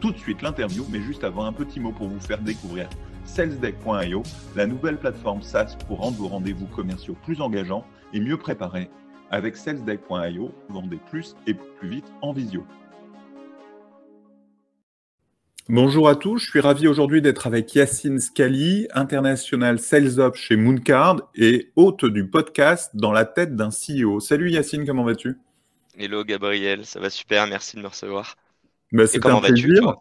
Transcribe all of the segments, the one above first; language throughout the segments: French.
tout de suite l'interview, mais juste avant un petit mot pour vous faire découvrir salesdeck.io, la nouvelle plateforme SaaS pour rendre vos rendez-vous commerciaux plus engageants et mieux préparés. Avec salesdeck.io, vendez plus et plus vite en visio. Bonjour à tous, je suis ravi aujourd'hui d'être avec Yacine Scali, international Sales Ops chez Mooncard et hôte du podcast Dans la tête d'un CEO. Salut Yacine, comment vas-tu? Hello Gabriel, ça va super, merci de me recevoir. Bah, C'était un plaisir.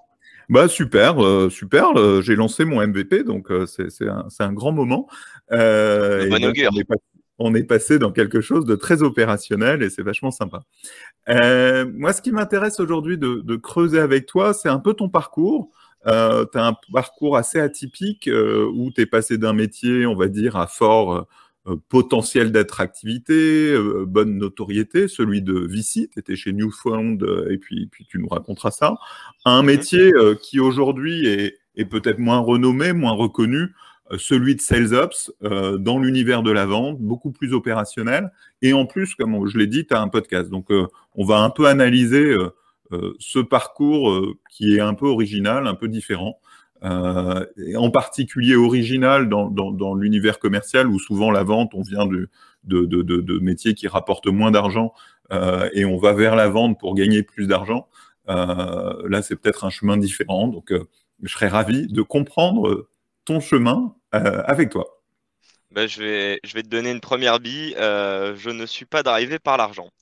Bah super, euh, super. Euh, j'ai lancé mon MVP, donc euh, c'est un, un, grand moment. Euh, on, est passé dans quelque chose de très opérationnel et c'est vachement sympa. moi, ce qui m'intéresse aujourd'hui de, de, creuser avec toi, c'est un peu ton parcours. tu as un parcours assez atypique où tu es passé d'un métier, on va dire, à fort potentiel d'attractivité, euh, bonne notoriété, celui de Vici, tu étais chez Newfound euh, et puis, puis tu nous raconteras ça, un mhm. métier qui aujourd'hui est, est peut-être moins renommé, moins reconnu, celui de Sales Ops dans l'univers de la vente, beaucoup plus opérationnel. Et en plus, comme je l'ai dit, tu as un podcast. Donc, on va un peu analyser ce parcours qui est un peu original, un peu différent. Euh, en particulier original dans, l'univers commercial où souvent la vente, on vient de, métiers qui rapportent moins d'argent euh, et on va vers la vente pour gagner plus d'argent. Euh, là, c'est peut-être un chemin différent. Donc, je serais ravi de comprendre ton chemin avec toi. Ben, je, vais, te donner une première bille. Je ne suis pas d'arriver par l'argent.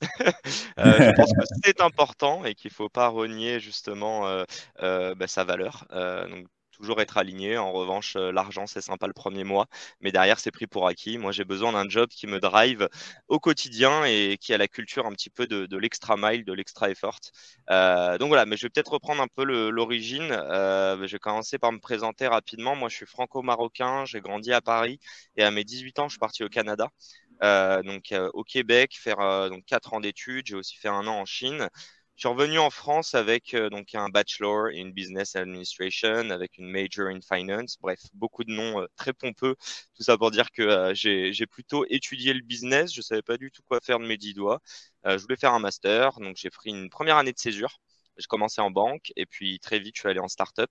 je pense que c'est important et qu'il ne faut pas renier justement ben, sa valeur. donc, toujours être aligné. En revanche, euh, l'argent, c'est sympa le premier mois, mais derrière, c'est pris pour acquis. Moi, j'ai besoin d'un job qui me drive au quotidien et qui a la culture un petit peu de, l'extra mile, de l'extra effort. Euh, donc voilà, mais je vais peut-être reprendre un peu l'origine. Euh, je vais commencer par me présenter rapidement. Moi, je suis franco-marocain, j'ai grandi à Paris et à mes 18 ans, je suis parti au Canada. donc au Québec, faire donc quatre ans d'études. J'ai aussi fait un an en Chine. Je suis revenu en France avec euh, donc un bachelor in business administration, avec une major in finance. Bref, beaucoup de noms euh, très pompeux. Tout ça pour dire que euh, j'ai plutôt étudié le business. Je savais pas du tout quoi faire de mes dix doigts. je voulais faire un master, donc j'ai pris une première année de césure. J'ai commencé en banque et puis très vite je suis allé en start-up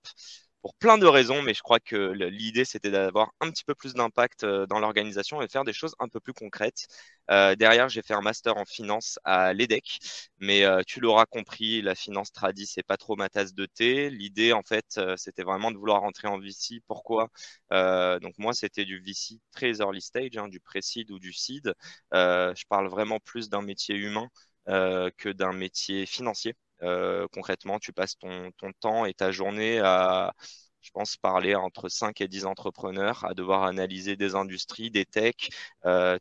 pour plein de raisons, mais je crois que l'idée, c'était d'avoir un petit peu plus d'impact euh, dans l'organisation et faire des choses un peu plus concrètes. Euh, derrière, j'ai fait un master en finance à l'EDEC, mais euh, tu l'auras compris, la finance tradie, c'est pas trop ma tasse de thé. L'idée, en fait, c'était vraiment de vouloir rentrer en VC. Pourquoi? Donc moi, c'était du VC très early stage, hein, du pré-seed ou du seed. je parle vraiment plus d'un métier humain que d'un métier financier. Euh, concrètement, tu passes ton, temps et ta journée à, je pense, parler entre 5 et 10 entrepreneurs, à devoir analyser des industries, des techs, euh,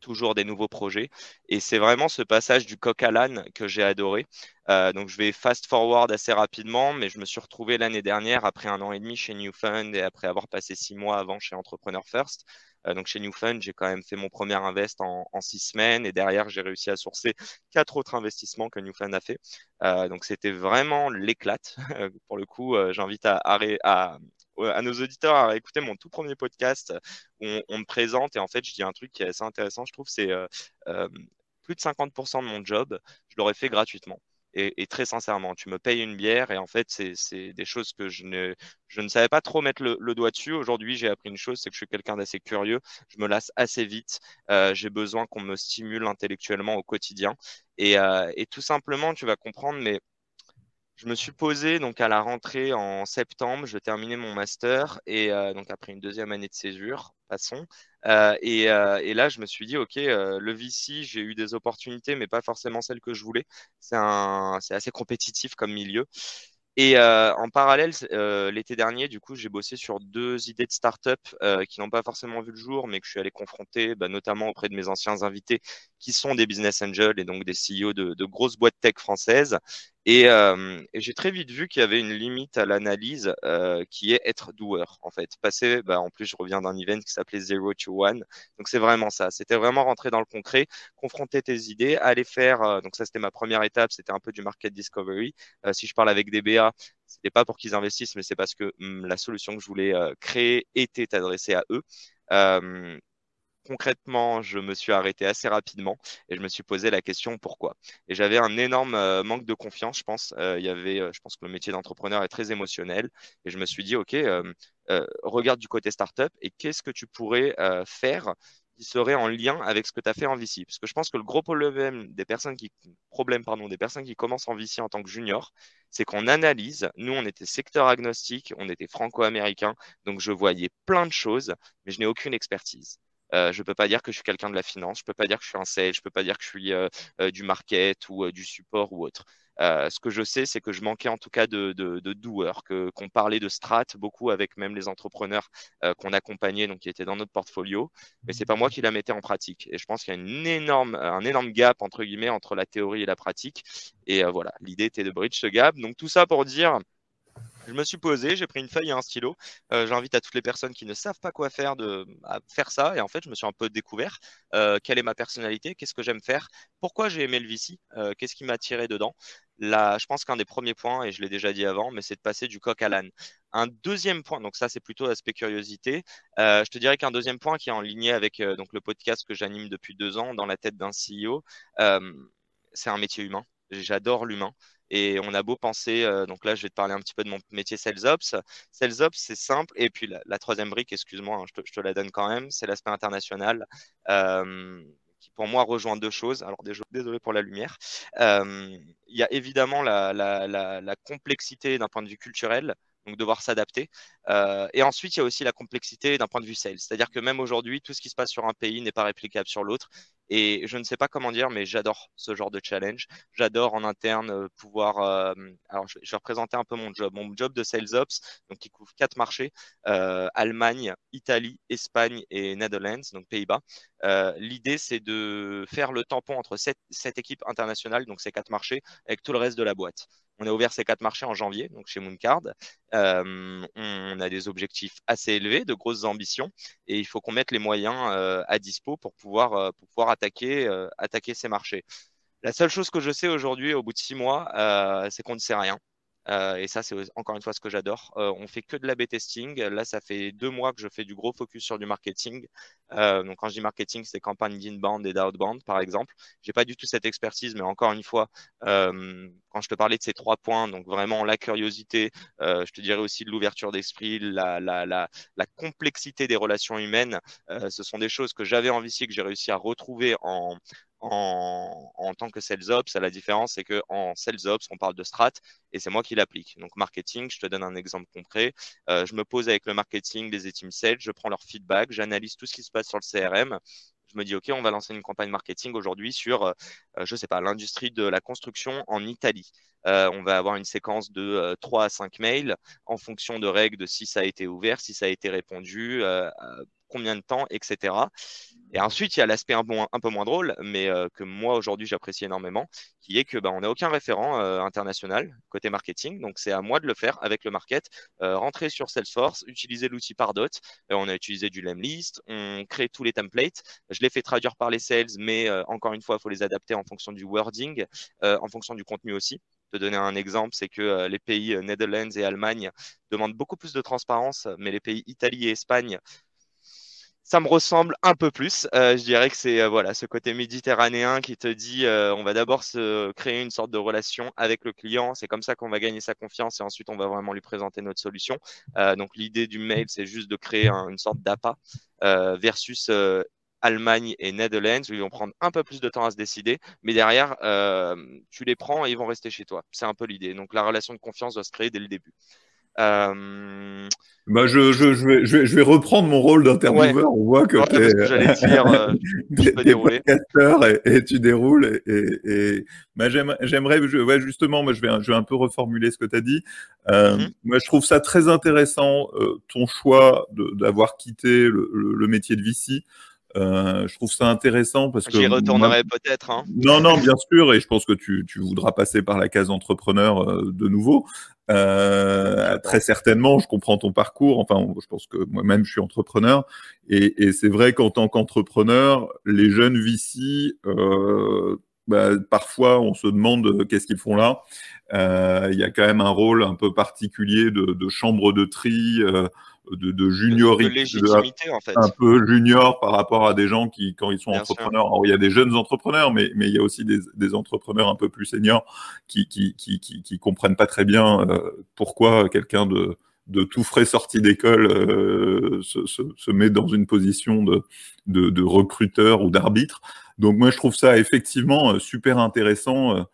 toujours des nouveaux projets. Et c'est vraiment ce passage du coq à l'âne que j'ai adoré. Euh, donc je vais fast forward assez rapidement, mais je me suis retrouvé l'année dernière, après un an et demi chez Newfund et après avoir passé six mois avant chez Entrepreneur First, euh, donc chez Newfund, j'ai quand même fait mon premier invest en, six semaines et derrière, j'ai réussi à sourcer quatre autres investissements que Newfund a fait. Euh, donc c'était vraiment l'éclate. Pour le coup, euh, j'invite à, à, à, nos auditeurs à écouter mon tout premier podcast où on, me présente et en fait, je dis un truc qui est assez intéressant, je trouve, c'est plus de 50% de mon job, je l'aurais fait gratuitement. Et, très sincèrement, tu me payes une bière et en fait, c'est des choses que je ne, je ne savais pas trop mettre le, doigt dessus. Aujourd'hui, j'ai appris une chose, c'est que je suis quelqu'un d'assez curieux. Je me lasse assez vite. Euh, j'ai besoin qu'on me stimule intellectuellement au quotidien. Et, euh, et tout simplement, tu vas comprendre, mais je me suis posé donc à la rentrée en septembre, je terminais mon master et euh, donc après une deuxième année de césure, passons. Euh, et, euh, et, là, je me suis dit, ok, le VC, j'ai eu des opportunités, mais pas forcément celles que je voulais. C'est assez compétitif comme milieu. Et euh, en parallèle, euh, l'été dernier, du coup, j'ai bossé sur deux idées de start-up euh, qui n'ont pas forcément vu le jour, mais que je suis allé confronter, bah, notamment auprès de mes anciens invités, qui sont des business angels et donc des CEO de, de grosses boîtes tech françaises. Et, euh, j'ai très vite vu qu'il y avait une limite à l'analyse euh, qui est être doueur, en fait. Passer, bah, en plus, je reviens d'un event qui s'appelait Zero to One. Donc, c'est vraiment ça. C'était vraiment rentrer dans le concret, confronter tes idées, aller faire. Euh, donc, ça, c'était ma première étape. C'était un peu du market discovery. Euh, si je parle avec des BA, c'était pas pour qu'ils investissent, mais c'est parce que hum, la solution que je voulais euh, créer était adressée à eux. Concrètement, je me suis arrêté assez rapidement et je me suis posé la question pourquoi. Et j'avais un énorme euh, manque de confiance, je pense. Euh, il y avait, euh, je pense que le métier d'entrepreneur est très émotionnel et je me suis dit, ok, regarde du côté startup et qu'est-ce que tu pourrais faire qui serait en lien avec ce que tu as fait en VC. Parce que je pense que le gros problème des personnes qui, problème, pardon, des personnes qui commencent en VC en tant que junior, c'est qu'on analyse. Nous, on était secteur agnostique, on était franco-américain, donc je voyais plein de choses, mais je n'ai aucune expertise. Euh, je ne peux pas dire que je suis quelqu'un de la finance, je ne peux pas dire que je suis un sales, je ne peux pas dire que je suis euh, euh, du market ou du support ou autre. ce que je sais, c'est que je manquais en tout cas de, de, qu'on parlait de strat beaucoup avec même les entrepreneurs qu'on accompagnait, donc qui étaient dans notre portfolio, mais c'est pas moi qui la mettais en pratique. Et je pense qu'il y a une énorme, un énorme gap entre guillemets entre la théorie et la pratique. Et voilà, l'idée était de bridge ce gap. Donc tout ça pour dire je me suis posé, j'ai pris une feuille et un stylo. Euh, j'invite à toutes les personnes qui ne savent pas quoi faire de faire ça. Et en fait, je me suis un peu découvert euh, quelle est ma personnalité, qu'est-ce que j'aime faire, pourquoi j'ai aimé le VC, euh, qu'est-ce qui m'a attiré dedans. Là, je pense qu'un des premiers points, et je l'ai déjà dit avant, mais c'est de passer du coq à l'âne. Un deuxième point, donc ça c'est plutôt l'aspect curiosité. je te dirais qu'un deuxième point qui est en ligne avec donc le podcast que j'anime depuis deux ans dans la tête d'un CEO, c'est un métier humain. J'adore l'humain. Et on a beau penser, euh, donc là, je vais te parler un petit peu de mon métier Sales Ops. Sales Ops, c'est simple. Et puis la, troisième brique, excuse-moi, hein, je, te, la donne quand même, c'est l'aspect international. Euh, qui pour moi rejoint deux choses. Alors désolé pour la lumière. Euh, il y a évidemment la, complexité d'un point de vue culturel donc devoir s'adapter. Et ensuite, il y a aussi la complexité d'un point de vue sales. C'est-à-dire que même aujourd'hui, tout ce qui se passe sur un pays n'est pas réplicable sur l'autre. Et je ne sais pas comment dire, mais j'adore ce genre de challenge. J'adore en interne euh, pouvoir. Euh, alors, je, vais représenter un peu mon job. Mon job de sales ops, donc qui couvre quatre marchés Allemagne, Italie, Espagne et Netherlands, donc Pays-Bas. L'idée, c'est de faire le tampon entre cette, équipe internationale, donc ces quatre marchés, avec tout le reste de la boîte. On a ouvert ces quatre marchés en janvier, donc chez Mooncard. Euh, on a des objectifs assez élevés, de grosses ambitions, et il faut qu'on mette les moyens euh, à dispo pour pouvoir, euh, pour pouvoir attaquer, attaquer ces marchés. La seule chose que je sais aujourd'hui, au bout de six mois, c'est qu'on ne sait rien. Euh, et ça, c'est encore une fois ce que j'adore. Euh, on fait que de l'A-B testing. Là, ça fait deux mois que je fais du gros focus sur du marketing. Euh, donc, quand je dis marketing, c'est campagne d'inbound et d'outbound, par exemple. J'ai pas du tout cette expertise, mais encore une fois, euh, quand je te parlais de ces trois points, donc vraiment la curiosité, je te dirais aussi l'ouverture d'esprit, la, la, la, la, complexité des relations humaines, ce sont des choses que j'avais envie que j'ai réussi à retrouver en, en, en, tant que sales ops. La différence, c'est qu'en sales ops, on parle de strat et c'est moi qui l'applique. Donc, marketing, je te donne un exemple concret. Euh, je me pose avec le marketing, les team sales, je prends leur feedback, j'analyse tout ce qui se passe sur le CRM. Je me dis, OK, on va lancer une campagne marketing aujourd'hui sur, euh, je sais pas, l'industrie de la construction en Italie. Euh, on va avoir une séquence de euh, 3 à 5 mails en fonction de règles de si ça a été ouvert, si ça a été répondu, euh, combien de temps, etc. Et ensuite, il y a l'aspect un, peu moins drôle, mais euh, que moi aujourd'hui j'apprécie énormément, qui est que bah, on n'a aucun référent euh, international côté marketing, donc c'est à moi de le faire avec le market, euh, rentrer sur Salesforce, utiliser l'outil Pardot, on a utilisé du Lemlist, on crée tous les templates, je les fais traduire par les sales, mais encore une fois, il faut les adapter en fonction du wording, en fonction du contenu aussi. Te donner un exemple, c'est que les pays Netherlands et Allemagne demandent beaucoup plus de transparence, mais les pays Italie et Espagne ça me ressemble un peu plus. Euh, je dirais que c'est euh, voilà ce côté méditerranéen qui te dit euh, on va d'abord se créer une sorte de relation avec le client. C'est comme ça qu'on va gagner sa confiance et ensuite on va vraiment lui présenter notre solution. Euh, donc l'idée du mail, c'est juste de créer un, une sorte d'appât euh, versus Allemagne et Netherlands où ils vont prendre un peu plus de temps à se décider, mais derrière tu les prends et ils vont rester chez toi. C'est un peu l'idée. Donc la relation de confiance doit se créer dès le début. Euh... Bah je, je, je, vais, je, vais, je vais reprendre mon rôle d'intervieweur. Ouais. On voit que tu es, j'allais dire, euh, et, et, tu déroules. Et, et, et bah, j'aimerais, ouais, justement, moi, je vais, je vais un peu reformuler ce que tu as dit. Euh, mm-hmm. Moi, je trouve ça très intéressant, euh, ton choix d'avoir quitté le, le, le, métier de VC je trouve ça intéressant parce que j'y retournerai peut-être. Hein. Non, non, bien sûr, et je pense que tu, tu voudras passer par la case entrepreneur de nouveau. Euh, très certainement, je comprends ton parcours. Enfin, je pense que moi-même, je suis entrepreneur. Et, et c'est vrai qu'en tant qu'entrepreneur, les jeunes VC, euh, bah, parfois, on se demande euh, qu'est-ce qu'ils font là. Euh, il y a quand même un rôle un peu particulier de, de chambre de tri. Euh, de, de juniorité, en fait. un peu junior par rapport à des gens qui, quand ils sont entrepreneurs, alors il y a des jeunes entrepreneurs, mais, mais il y a aussi des, des entrepreneurs un peu plus seniors qui, qui, qui, qui, qui comprennent pas très bien euh, pourquoi quelqu'un de, de tout frais sorti d'école euh, se, se, se, met dans une position de, de, de recruteur ou d'arbitre. Donc moi, je trouve ça effectivement euh, super intéressant,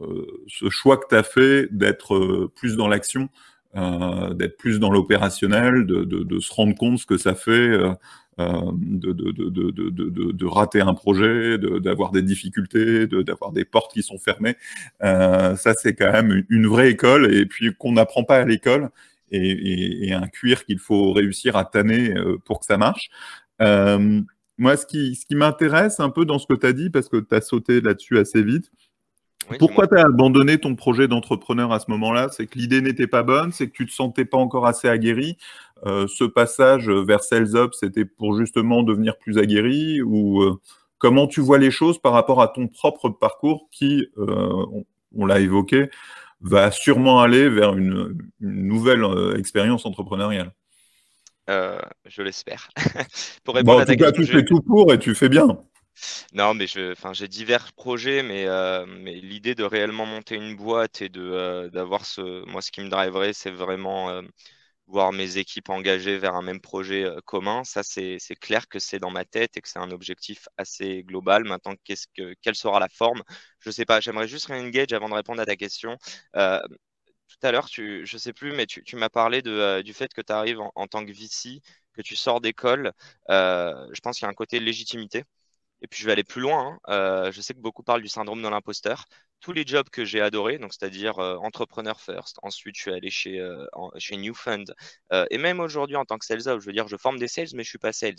euh, ce choix que tu as fait d'être plus dans l'action euh, d'être plus dans l'opérationnel, de, se rendre compte ce que ça fait euh, euh de, rater un projet, d'avoir des difficultés, d'avoir des portes qui sont fermées. Euh, ça, c'est quand même une, vraie école et puis qu'on n'apprend pas à l'école et, et, un cuir qu'il faut réussir à tanner euh, pour que ça marche. Euh, moi, ce qui, ce qui m'intéresse un peu dans ce que tu as dit, parce que tu as sauté là-dessus assez vite, pourquoi tu as abandonné ton projet d'entrepreneur à ce moment-là? C'est que l'idée n'était pas bonne, c'est que tu te sentais pas encore assez aguerri. Euh, ce passage vers Sales Up, c'était pour justement devenir plus aguerri ou euh, comment tu vois les choses par rapport à ton propre parcours qui, euh, on, l'a évoqué, va sûrement aller vers une, nouvelle euh, expérience entrepreneuriale? Je l'espère. pour répondre en tout cas, tu fais tout pour et tu fais bien. Non, mais je, enfin, j'ai divers projets, mais, euh, mais l'idée de réellement monter une boîte et de euh, d'avoir ce, moi, ce qui me driverait, c'est vraiment euh, voir mes équipes engagées vers un même projet commun. Ça, c'est clair que c'est dans ma tête et que c'est un objectif assez global. Maintenant, qu'est-ce que, quelle sera la forme? Je sais pas. J'aimerais juste réengager avant de répondre à ta question. tout à l'heure, tu, je sais plus, mais tu, m'as parlé du fait que tu arrives en, en, tant que VC, que tu sors d'école. je pense qu'il y a un côté légitimité. Et puis je vais aller plus loin. Hein. Euh, je sais que beaucoup parlent du syndrome de l'imposteur. Tous les jobs que j'ai adorés, donc c'est-à-dire euh, entrepreneur first. Ensuite, je suis allé chez euh, chez Newfund euh, et même aujourd'hui en tant que sales je veux dire, je forme des sales, mais je suis pas sales.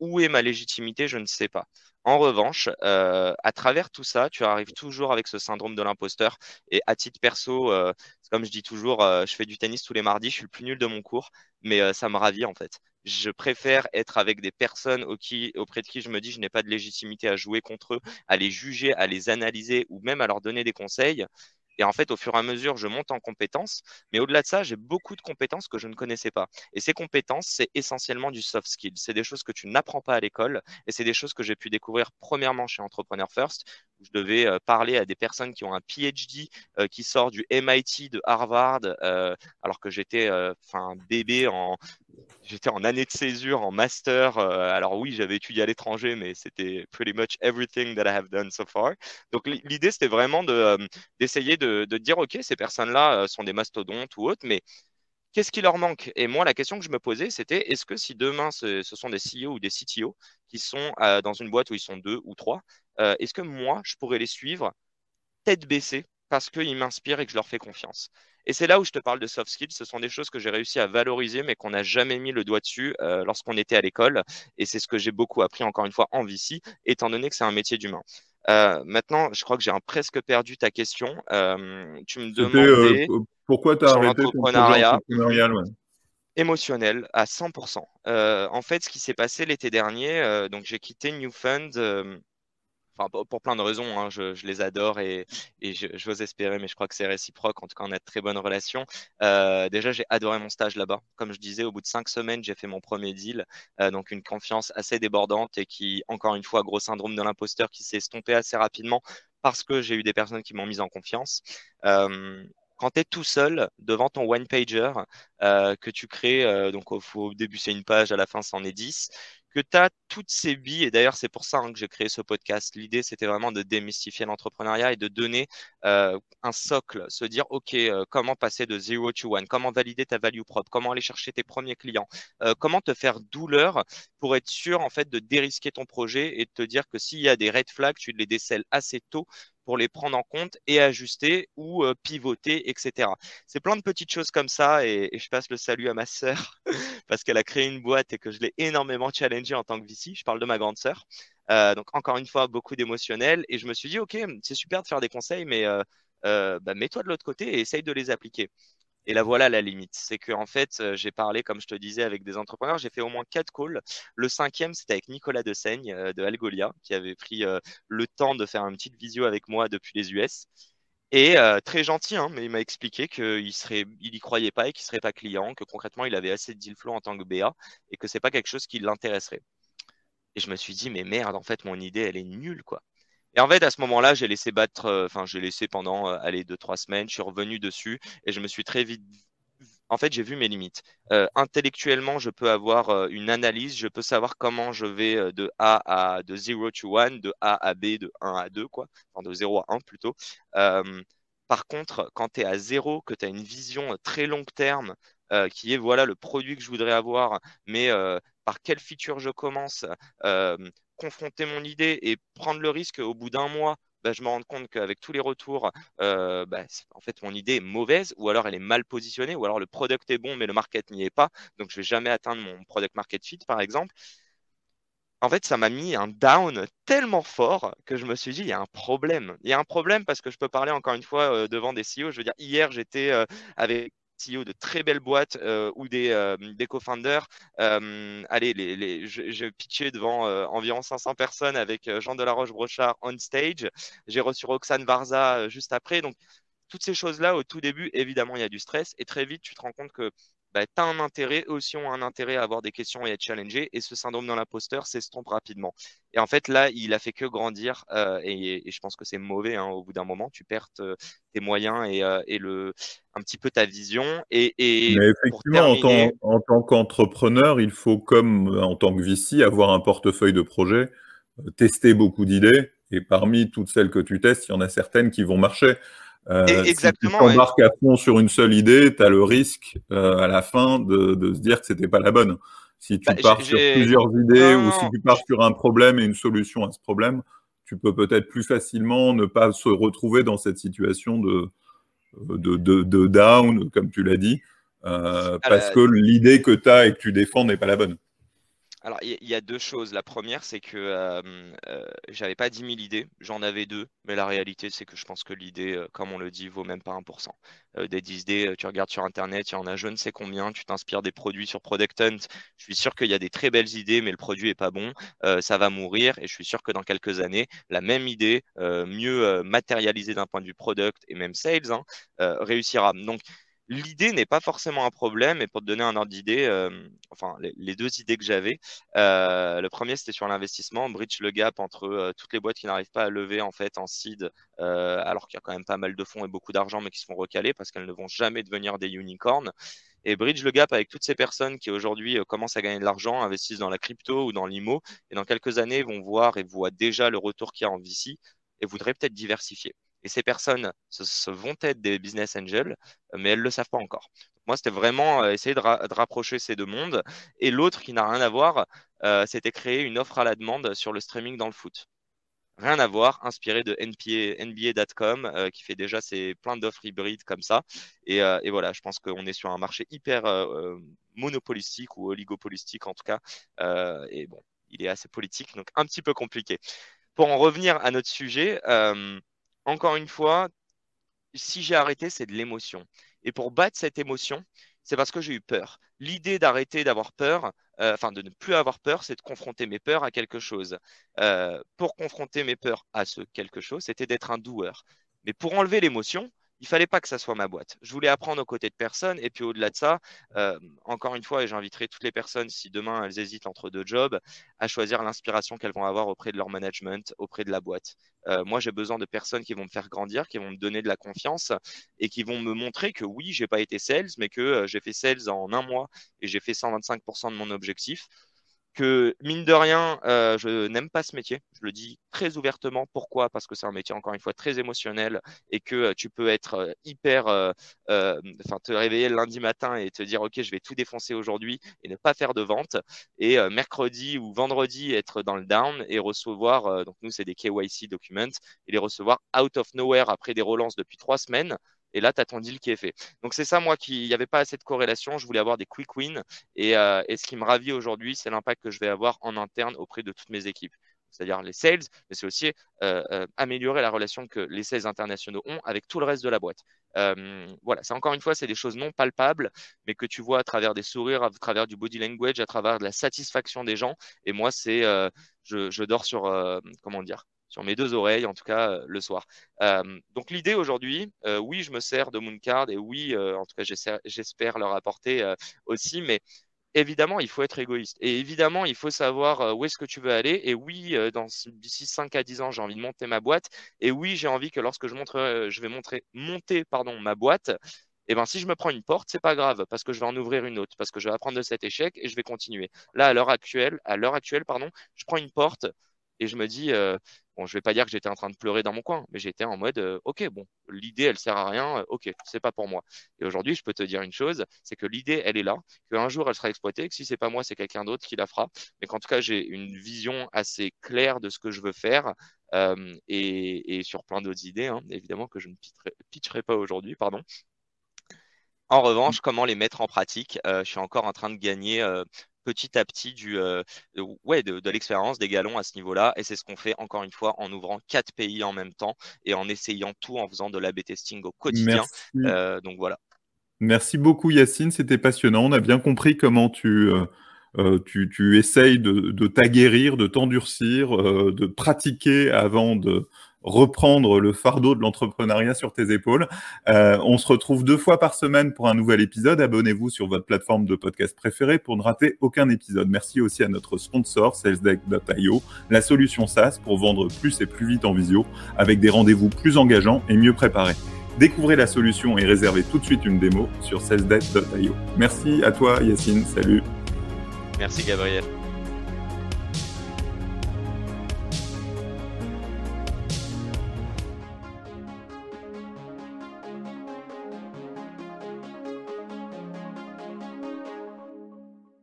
Où est ma légitimité Je ne sais pas. En revanche, euh, à travers tout ça, tu arrives toujours avec ce syndrome de l'imposteur. Et à titre perso, euh, comme je dis toujours, euh, je fais du tennis tous les mardis, je suis le plus nul de mon cours, mais ça me ravit en fait je préfère être avec des personnes auprès de qui je me dis je n'ai pas de légitimité à jouer contre eux, à les juger, à les analyser ou même à leur donner des conseils. Et en fait, au fur et à mesure, je monte en compétences. Mais au-delà de ça, j'ai beaucoup de compétences que je ne connaissais pas. Et ces compétences, c'est essentiellement du soft skill. C'est des choses que tu n'apprends pas à l'école. Et c'est des choses que j'ai pu découvrir premièrement chez Entrepreneur First, où je devais euh, parler à des personnes qui ont un PhD, euh, qui sort du MIT, de Harvard, euh, alors que j'étais enfin bébé en j'étais en année de césure, en master. Euh, alors oui, j'avais étudié à l'étranger, mais c'était pretty much everything that I have done so far. Donc l'idée, c'était vraiment euh, d'essayer de, dire, OK, ces personnes-là euh, sont des mastodontes ou autres, mais qu'est-ce qui leur manque? Et moi, la question que je me posais, c'était, est-ce que si demain, ce, ce, sont des CEO ou des CTO qui sont dans une boîte où ils sont deux ou trois, est-ce que moi, je pourrais les suivre tête baissée? Parce qu'ils m'inspirent et que je leur fais confiance et c'est là où je te parle de soft skills. Ce sont des choses que j'ai réussi à valoriser, mais qu'on n'a jamais mis le doigt dessus euh, lorsqu'on était à l'école. Et c'est ce que j'ai beaucoup appris, encore une fois, en VC, étant donné que c'est un métier d'humain. Euh, maintenant, je crois que j'ai presque perdu ta question. Euh, tu me demandais pourquoi tu as arrêté l'entrepreneuriat émotionnel à 100%. Euh, en fait, ce qui s'est passé l'été dernier, donc j'ai quitté Newfund pour plein de raisons, hein, je, les adore et, j'ose espérer, mais je crois que c'est réciproque. En tout cas, on a de très bonnes relations. Euh, déjà, j'ai adoré mon stage là-bas. Comme je disais, au bout de cinq semaines, j'ai fait mon premier deal. Euh, donc, une confiance assez débordante et qui, encore une fois, gros syndrome de l'imposteur qui s'est estompé assez rapidement parce que j'ai eu des personnes qui m'ont mis en confiance. Euh, quand tu es tout seul devant ton one pager que tu crées, donc au, début c'est une page, à la fin c'en est 10, que tu as toutes ces billes, et d'ailleurs c'est pour ça hein, que j'ai créé ce podcast. L'idée c'était vraiment de démystifier l'entrepreneuriat et de donner euh, un socle, se dire ok, euh, comment passer de zero to one, comment valider ta value propre, comment aller chercher tes premiers clients, euh, comment te faire douleur pour être sûr en fait de dérisquer ton projet et de te dire que s'il y a des red flags, tu les décèles assez tôt pour les prendre en compte et ajuster ou pivoter, etc. C'est plein de petites choses comme ça et, et je passe le salut à ma sœur parce qu'elle a créé une boîte et que je l'ai énormément challengée en tant que VC. Je parle de ma grande sœur. Euh, donc encore une fois, beaucoup d'émotionnel. Et je me suis dit, OK, c'est super de faire des conseils, mais euh, euh, bah, mets-toi de l'autre côté et essaye de les appliquer. Et là, voilà la limite. C'est que, en fait, j'ai parlé, comme je te disais, avec des entrepreneurs. J'ai fait au moins quatre calls. Le cinquième, c'était avec Nicolas Desaigne de Algolia, qui avait pris le temps de faire une petite visio avec moi depuis les US. Et très gentil, hein, mais il m'a expliqué qu'il serait, il y croyait pas et qu'il serait pas client, que concrètement il avait assez de deal flow en tant que BA et que c'est pas quelque chose qui l'intéresserait. Et je me suis dit, mais merde, en fait, mon idée, elle est nulle, quoi. Et en fait, à ce moment-là, j'ai laissé battre, enfin, j'ai laissé pendant, allez, deux, trois semaines, je suis revenu dessus et je me suis très vite en fait, j'ai vu mes limites. Euh, intellectuellement, je peux avoir euh, une analyse, je peux savoir comment je vais euh, de A à de 0 to 1, de A à B, de 1 à 2, quoi. Enfin, de 0 à 1 plutôt. par contre, quand tu es à 0, que tu as une vision très long terme, qui est voilà le produit que je voudrais avoir, mais par quelle feature je commence, confronter mon idée et prendre le risque au bout d'un mois bah, je me rends compte qu'avec tous les retours, euh, bah, en fait, mon idée est mauvaise, ou alors elle est mal positionnée, ou alors le product est bon, mais le market n'y est pas. Donc, je vais jamais atteindre mon product market fit, par exemple. En fait, ça m'a mis un down tellement fort que je me suis dit, il y a un problème. Il y a un problème parce que je peux parler encore une fois euh, devant des CEO. Je veux dire, hier, j'étais euh, avec CEO de très belles boîtes euh, ou des, euh, co-founders. Euh, allez, les, les, devant environ 500 personnes avec Jean Delaroche-Brochard on stage. J'ai reçu Roxane Varza juste après. Donc, toutes ces choses-là, au tout début, évidemment, il y a du stress. Et très vite, tu te rends compte que bah, tu as un intérêt, eux aussi ont un intérêt à avoir des questions et à être challengés. Et ce syndrome dans l'imposteur s'estompe rapidement. Et en fait, là, il a fait que grandir. Euh, et, et, je pense que c'est mauvais. Hein, au bout d'un moment, tu perds tes moyens et, euh, et, le, un petit peu ta vision. Et, et Mais effectivement, terminer... en, tant, en tant qu'entrepreneur, il faut, comme en tant que VC, avoir un portefeuille de projets, euh, tester beaucoup d'idées. Et parmi toutes celles que tu testes, il y en a certaines qui vont marcher. Euh, exactement. Si tu t'embarques ouais. à fond sur une seule idée, tu as le risque euh, à la fin de, de, se dire que c'était pas la bonne. Si tu bah, pars sur plusieurs idées non, ou si tu pars sur un problème et une solution à ce problème, tu peux peut-être plus facilement ne pas se retrouver dans cette situation de, de, de, de down, comme tu l'as dit, euh, parce que l'idée que tu as et que tu défends n'est pas la bonne. Alors, il y, a deux choses. La première, c'est que euh, euh, j'avais pas 10 000 idées, j'en avais deux. Mais la réalité, c'est que je pense que l'idée, euh, comme on le dit, vaut même pas 1%. Euh, des 10 idées, tu regardes sur Internet, il y en a je ne sais combien, tu t'inspires des produits sur Product Hunt. Je suis sûr qu'il y a des très belles idées, mais le produit est pas bon. Euh, ça va mourir. Et je suis sûr que dans quelques années, la même idée, mieux matérialisée d'un point de vue product et même sales, hein, réussira. Donc, L'idée n'est pas forcément un problème, et pour te donner un ordre d'idée, euh, enfin les, deux idées que j'avais, euh, le premier c'était sur l'investissement, bridge le gap entre euh, toutes les boîtes qui n'arrivent pas à lever en fait en seed, euh, alors qu'il y a quand même pas mal de fonds et beaucoup d'argent, mais qui se font recaler parce qu'elles ne vont jamais devenir des unicorns. Et bridge le gap avec toutes ces personnes qui aujourd'hui commencent à gagner de l'argent, investissent dans la crypto ou dans l'IMO, et dans quelques années vont voir et voient déjà le retour qu'il y a en VC et voudraient peut-être diversifier. Et ces personnes ce, ce vont être des business angels, mais elles ne le savent pas encore. Moi, c'était vraiment euh, essayer de, de, rapprocher ces deux mondes. Et l'autre qui n'a rien à voir, euh, c'était créer une offre à la demande sur le streaming dans le foot. Rien à voir, inspiré de NBA.com, euh, qui fait déjà ses, plein d'offres hybrides comme ça. Et, euh, et voilà, je pense qu'on est sur un marché hyper euh, monopolistique ou oligopolistique en tout cas. et bon, il est assez politique, donc un petit peu compliqué. Pour en revenir à notre sujet, encore une fois, si j'ai arrêté, c'est de l'émotion. Et pour battre cette émotion, c'est parce que j'ai eu peur. L'idée d'arrêter d'avoir peur, euh, enfin de ne plus avoir peur, c'est de confronter mes peurs à quelque chose. Euh, pour confronter mes peurs à ce quelque chose, c'était d'être un doueur. Mais pour enlever l'émotion, il fallait pas que ça soit ma boîte. Je voulais apprendre aux côtés de personnes. Et puis au-delà de ça, euh, encore une fois, et j'inviterai toutes les personnes, si demain elles hésitent entre deux jobs, à choisir l'inspiration qu'elles vont avoir auprès de leur management, auprès de la boîte. Euh, moi, j'ai besoin de personnes qui vont me faire grandir, qui vont me donner de la confiance et qui vont me montrer que oui, j'ai pas été sales, mais que euh, j'ai fait sales en un mois et j'ai fait 125% de mon objectif que mine de rien, euh, je n'aime pas ce métier. Je le dis très ouvertement. Pourquoi? Parce que c'est un métier encore une fois très émotionnel et que euh, tu peux être euh, hyper, euh, euh, enfin te réveiller le lundi matin et te dire ok, je vais tout défoncer aujourd'hui et ne pas faire de vente. Et euh, mercredi ou vendredi être dans le down et recevoir, donc nous c'est des KYC documents et les recevoir out of nowhere après des relances depuis trois semaines Et là, tu as ton deal qui est fait. Donc, c'est ça, moi, qui n'y avait pas assez de corrélation. Je voulais avoir des quick wins. Et, euh, et ce qui me ravit aujourd'hui, c'est l'impact que je vais avoir en interne auprès de toutes mes équipes c'est-à-dire les sales, mais c'est aussi euh, euh, améliorer la relation que les sales internationaux ont avec tout le reste de la boîte. Voilà, c'est encore une fois, c'est des choses non palpables, mais que tu vois à travers des sourires, à travers du body language, à travers de la satisfaction des gens. Et moi, c'est, je, dors sur, comment dire, sur mes deux oreilles, en tout cas le soir. donc l'idée aujourd'hui, oui, je me sers de Mooncard et oui, en tout cas, j'espère leur apporter aussi, mais évidemment, il faut être égoïste. Et évidemment, il faut savoir euh, où est-ce que tu veux aller. Et oui, euh, dans d'ici 5 à 10 ans, j'ai envie de monter ma boîte. Et oui, j'ai envie que lorsque je, montre, euh, je vais montrer, monter pardon, ma boîte, eh ben, si je me prends une porte, c'est pas grave, parce que je vais en ouvrir une autre, parce que je vais apprendre de cet échec et je vais continuer. Là, à l'heure actuelle, à l'heure actuelle, pardon, je prends une porte et je me dis, Bon, je vais pas dire que j'étais en train de pleurer dans mon coin, mais j'étais en mode, euh, ok, bon, l'idée, elle sert à rien, euh, ok, c'est pas pour moi. Et aujourd'hui, je peux te dire une chose, c'est que l'idée, elle est là, qu'un jour, elle sera exploitée, que si c'est pas moi, c'est quelqu'un d'autre qui la fera, mais qu'en tout cas, j'ai une vision assez claire de ce que je veux faire. Euh, et, sur plein d'autres idées, hein, évidemment que je ne pitcherai, pas aujourd'hui, pardon. En revanche, comment les mettre en pratique Je suis encore en train de gagner petit à petit du, euh, de, ouais, de, l'expérience des galons à ce niveau-là. Et c'est ce qu'on fait encore une fois en ouvrant quatre pays en même temps et en essayant tout en faisant de l'A-B testing au quotidien. Euh, donc voilà. Merci beaucoup Yacine, c'était passionnant. On a bien compris comment tu, euh, tu, tu, essayes de, de t'aguerrir, de t'endurcir, de pratiquer avant de, reprendre le fardeau de l'entrepreneuriat sur tes épaules. Euh, on se retrouve deux fois par semaine pour un nouvel épisode. Abonnez-vous sur votre plateforme de podcast préférée pour ne rater aucun épisode. Merci aussi à notre sponsor, salesdeck.io, la solution SaaS pour vendre plus et plus vite en visio avec des rendez-vous plus engageants et mieux préparés. Découvrez la solution et réservez tout de suite une démo sur salesdeck.io. Merci à toi Yacine, salut. Merci Gabriel.